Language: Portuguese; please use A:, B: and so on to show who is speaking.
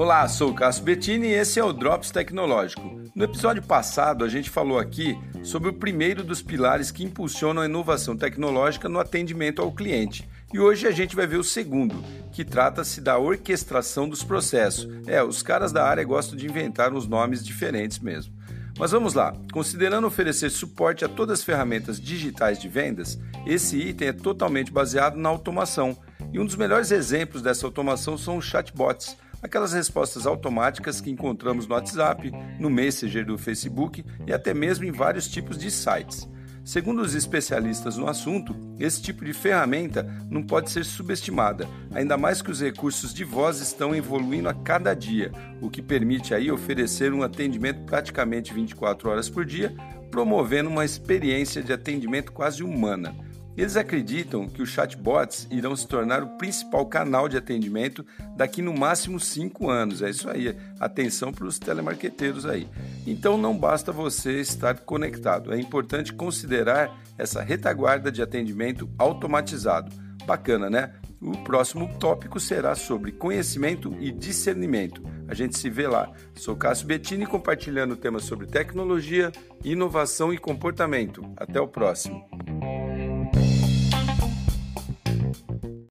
A: Olá, sou o Cássio Bettini e esse é o Drops Tecnológico. No episódio passado, a gente falou aqui sobre o primeiro dos pilares que impulsionam a inovação tecnológica no atendimento ao cliente. E hoje a gente vai ver o segundo, que trata-se da orquestração dos processos. É, os caras da área gostam de inventar uns nomes diferentes mesmo. Mas vamos lá, considerando oferecer suporte a todas as ferramentas digitais de vendas, esse item é totalmente baseado na automação. E um dos melhores exemplos dessa automação são os chatbots aquelas respostas automáticas que encontramos no WhatsApp, no Messenger do Facebook e até mesmo em vários tipos de sites. Segundo os especialistas no assunto, esse tipo de ferramenta não pode ser subestimada, ainda mais que os recursos de voz estão evoluindo a cada dia, o que permite aí oferecer um atendimento praticamente 24 horas por dia, promovendo uma experiência de atendimento quase humana. Eles acreditam que os chatbots irão se tornar o principal canal de atendimento daqui no máximo cinco anos. É isso aí. Atenção para os telemarqueteiros aí. Então não basta você estar conectado, é importante considerar essa retaguarda de atendimento automatizado. Bacana, né? O próximo tópico será sobre conhecimento e discernimento. A gente se vê lá. Sou Cássio Bettini compartilhando temas sobre tecnologia, inovação e comportamento. Até o próximo.